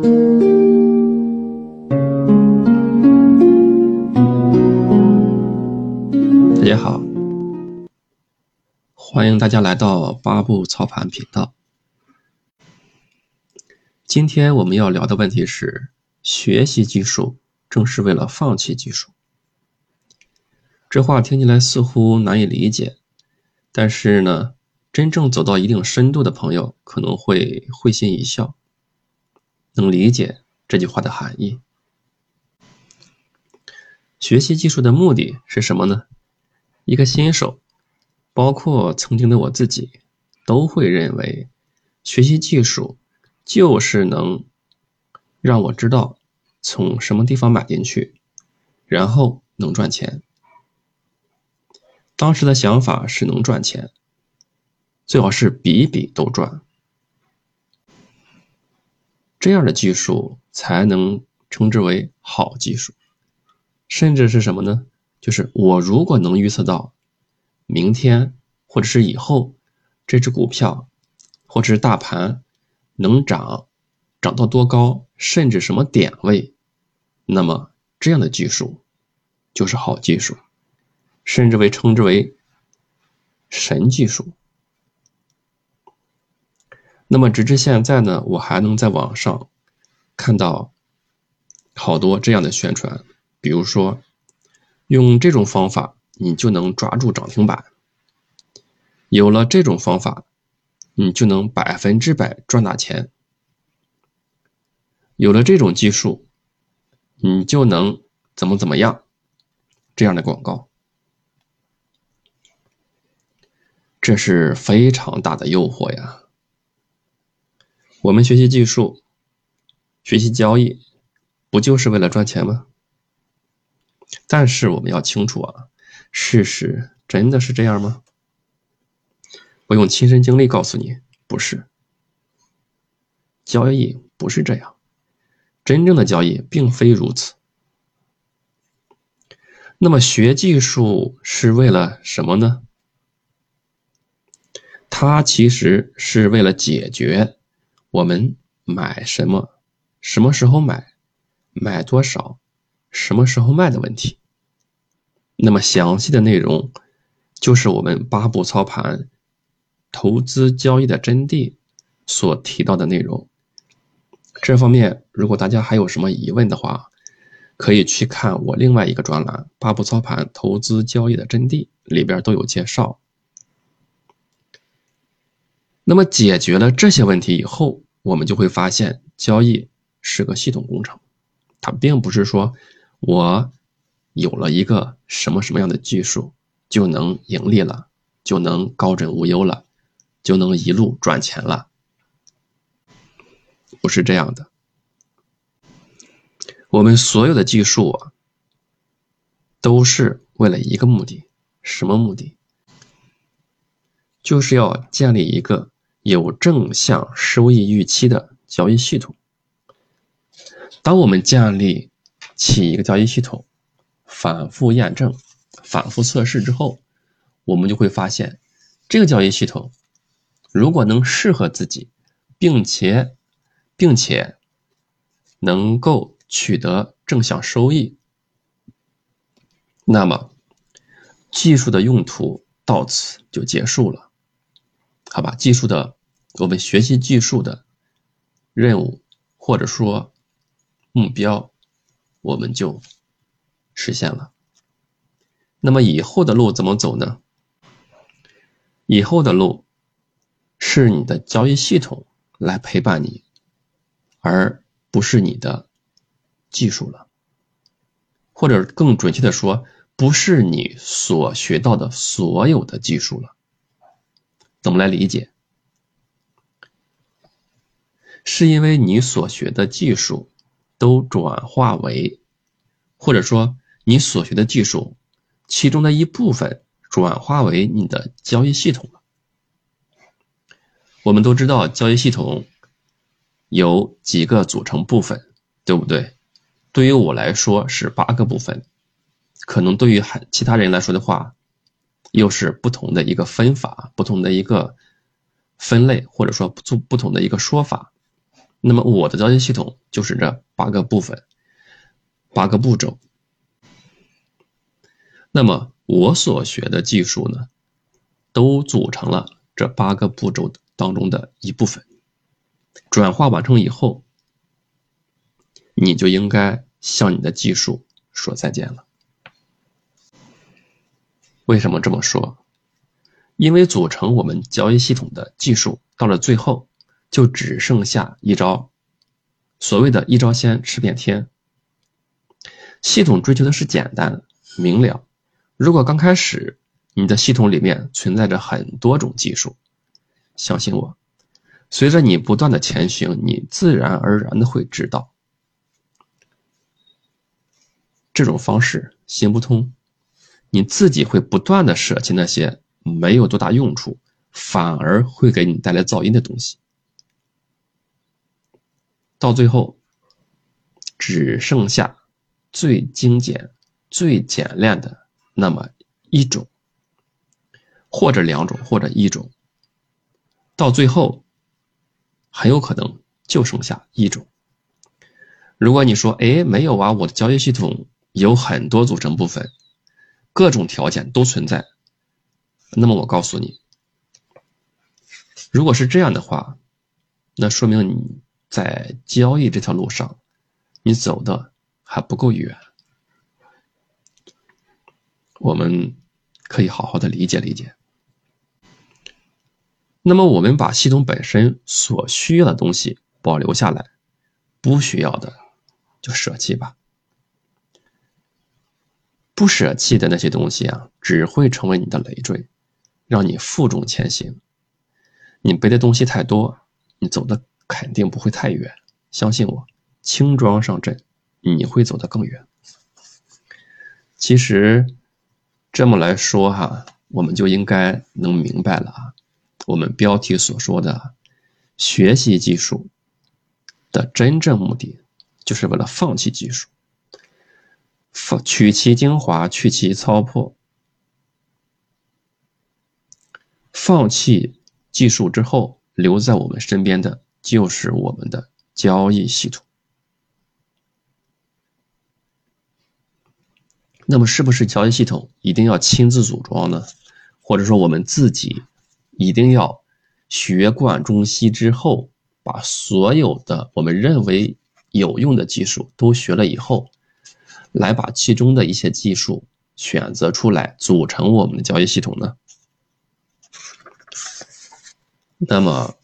大家好，欢迎大家来到八步操盘频道。今天我们要聊的问题是：学习技术正是为了放弃技术。这话听起来似乎难以理解，但是呢，真正走到一定深度的朋友可能会会心一笑，能理解这句话的含义。学习技术的目的是什么呢？一个新手，包括曾经的我自己，都会认为，学习技术就是能让我知道从什么地方买进去，然后能赚钱。当时的想法是能赚钱，最好是笔笔都赚，这样的技术才能称之为好技术。甚至是什么呢？就是我如果能预测到明天或者是以后这只股票或者是大盘能涨涨到多高，甚至什么点位，那么这样的技术就是好技术。甚至为称之为神技术。那么直至现在呢，我还能在网上看到好多这样的宣传，比如说用这种方法你就能抓住涨停板，有了这种方法，你就能百分之百赚大钱，有了这种技术，你就能怎么怎么样，这样的广告。这是非常大的诱惑呀！我们学习技术、学习交易，不就是为了赚钱吗？但是我们要清楚啊，事实真的是这样吗？我用亲身经历告诉你，不是。交易不是这样，真正的交易并非如此。那么学技术是为了什么呢？它其实是为了解决我们买什么、什么时候买、买多少、什么时候卖的问题。那么详细的内容就是我们八步操盘投资交易的真谛所提到的内容。这方面如果大家还有什么疑问的话，可以去看我另外一个专栏《八步操盘投资交易的真谛》，里边都有介绍。那么解决了这些问题以后，我们就会发现交易是个系统工程，它并不是说我有了一个什么什么样的技术就能盈利了，就能高枕无忧了，就能一路赚钱了，不是这样的。我们所有的技术啊，都是为了一个目的，什么目的？就是要建立一个。有正向收益预期的交易系统。当我们建立起一个交易系统，反复验证、反复测试之后，我们就会发现，这个交易系统如果能适合自己，并且并且能够取得正向收益，那么技术的用途到此就结束了。好吧，技术的。我们学习技术的任务，或者说目标，我们就实现了。那么以后的路怎么走呢？以后的路是你的交易系统来陪伴你，而不是你的技术了，或者更准确的说，不是你所学到的所有的技术了。怎么来理解？是因为你所学的技术都转化为，或者说你所学的技术其中的一部分转化为你的交易系统了。我们都知道交易系统有几个组成部分，对不对？对于我来说是八个部分，可能对于还其他人来说的话，又是不同的一个分法，不同的一个分类，或者说不不同的一个说法。那么我的交易系统就是这八个部分，八个步骤。那么我所学的技术呢，都组成了这八个步骤当中的一部分。转化完成以后，你就应该向你的技术说再见了。为什么这么说？因为组成我们交易系统的技术到了最后。就只剩下一招，所谓的一招鲜吃遍天。系统追求的是简单明了。如果刚开始你的系统里面存在着很多种技术，相信我，随着你不断的前行，你自然而然的会知道，这种方式行不通。你自己会不断的舍弃那些没有多大用处，反而会给你带来噪音的东西。到最后，只剩下最精简、最简练的那么一种，或者两种，或者一种。到最后，很有可能就剩下一种。如果你说：“哎，没有啊，我的交易系统有很多组成部分，各种条件都存在。”那么我告诉你，如果是这样的话，那说明你。在交易这条路上，你走的还不够远。我们可以好好的理解理解。那么，我们把系统本身所需要的东西保留下来，不需要的就舍弃吧。不舍弃的那些东西啊，只会成为你的累赘，让你负重前行。你背的东西太多，你走的。肯定不会太远，相信我，轻装上阵，你会走得更远。其实这么来说哈，我们就应该能明白了啊。我们标题所说的学习技术的真正目的，就是为了放弃技术，取其精华，去其糟粕。放弃技术之后，留在我们身边的。就是我们的交易系统。那么，是不是交易系统一定要亲自组装呢？或者说，我们自己一定要学贯中西之后，把所有的我们认为有用的技术都学了以后，来把其中的一些技术选择出来，组成我们的交易系统呢？那么。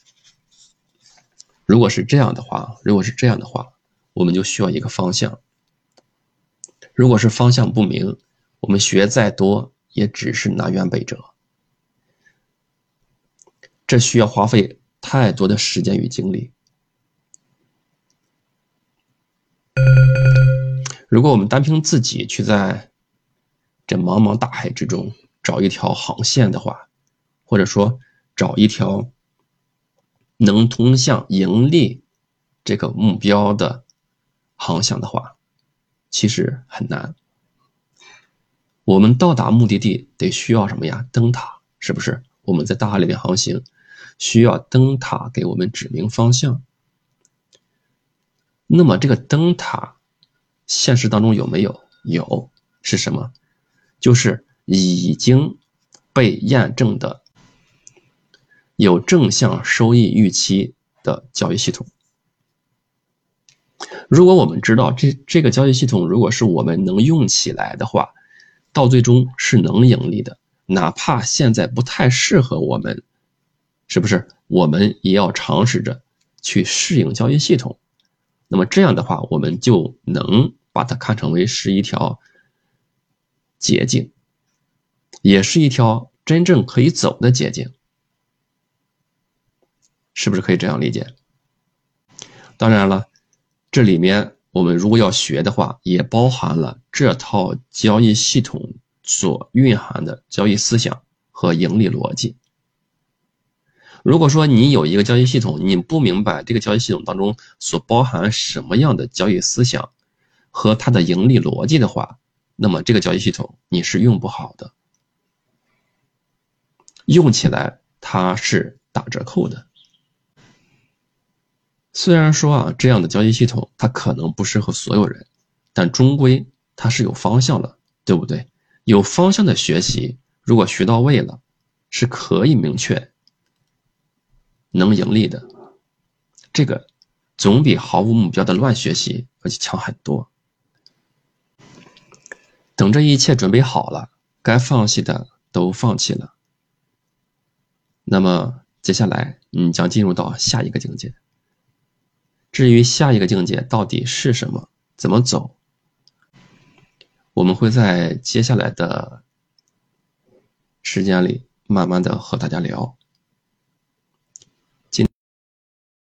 如果是这样的话，如果是这样的话，我们就需要一个方向。如果是方向不明，我们学再多也只是南辕北辙。这需要花费太多的时间与精力。如果我们单凭自己去在这茫茫大海之中找一条航线的话，或者说找一条。能通向盈利这个目标的航向的话，其实很难。我们到达目的地得需要什么呀？灯塔是不是？我们在大海里面航行，需要灯塔给我们指明方向。那么这个灯塔，现实当中有没有？有，是什么？就是已经被验证的。有正向收益预期的交易系统。如果我们知道这这个交易系统，如果是我们能用起来的话，到最终是能盈利的，哪怕现在不太适合我们，是不是？我们也要尝试着去适应交易系统。那么这样的话，我们就能把它看成为是一条捷径，也是一条真正可以走的捷径。是不是可以这样理解？当然了，这里面我们如果要学的话，也包含了这套交易系统所蕴含的交易思想和盈利逻辑。如果说你有一个交易系统，你不明白这个交易系统当中所包含什么样的交易思想和它的盈利逻辑的话，那么这个交易系统你是用不好的，用起来它是打折扣的。虽然说啊，这样的交易系统它可能不适合所有人，但终归它是有方向的，对不对？有方向的学习，如果学到位了，是可以明确能盈利的。这个总比毫无目标的乱学习而且强很多。等这一切准备好了，该放弃的都放弃了，那么接下来你将进入到下一个境界。至于下一个境界到底是什么，怎么走，我们会在接下来的时间里慢慢的和大家聊。